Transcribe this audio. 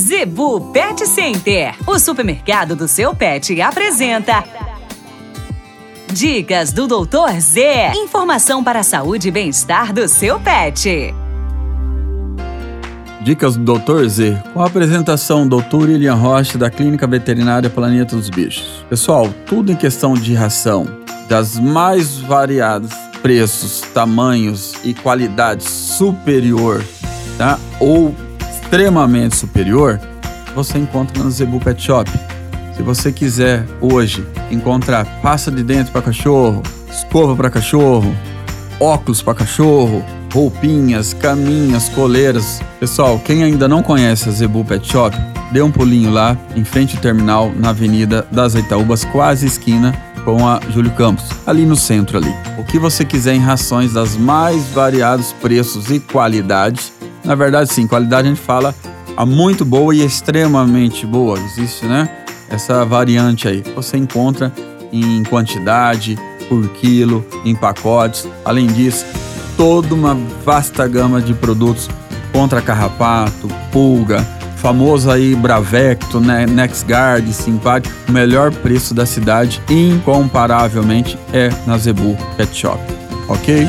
Zebu Pet Center, o supermercado do seu pet, apresenta. Dicas do Doutor Z. Informação para a saúde e bem-estar do seu pet. Dicas do Doutor Z, com a apresentação do Dr. William Rocha da Clínica Veterinária Planeta dos Bichos. Pessoal, tudo em questão de ração, das mais variadas preços, tamanhos e qualidade superior, tá? Ou extremamente superior, você encontra no Zebu Pet Shop. Se você quiser hoje encontrar pasta de dentro para cachorro, escova para cachorro, óculos para cachorro, roupinhas, caminhas, coleiras. Pessoal, quem ainda não conhece a Zebu Pet Shop, dê um pulinho lá em frente ao terminal na Avenida das Itaúbas, quase esquina com a Júlio Campos, ali no centro ali. O que você quiser em rações das mais variados preços e qualidades. Na verdade, sim, qualidade a gente fala a muito boa e extremamente boa. Existe, né? Essa variante aí. Você encontra em quantidade, por quilo, em pacotes. Além disso, toda uma vasta gama de produtos contra carrapato, pulga, famoso aí Bravecto, né, NexGuard, Simpático, o melhor preço da cidade, incomparavelmente, é na Zebu Pet Shop, ok?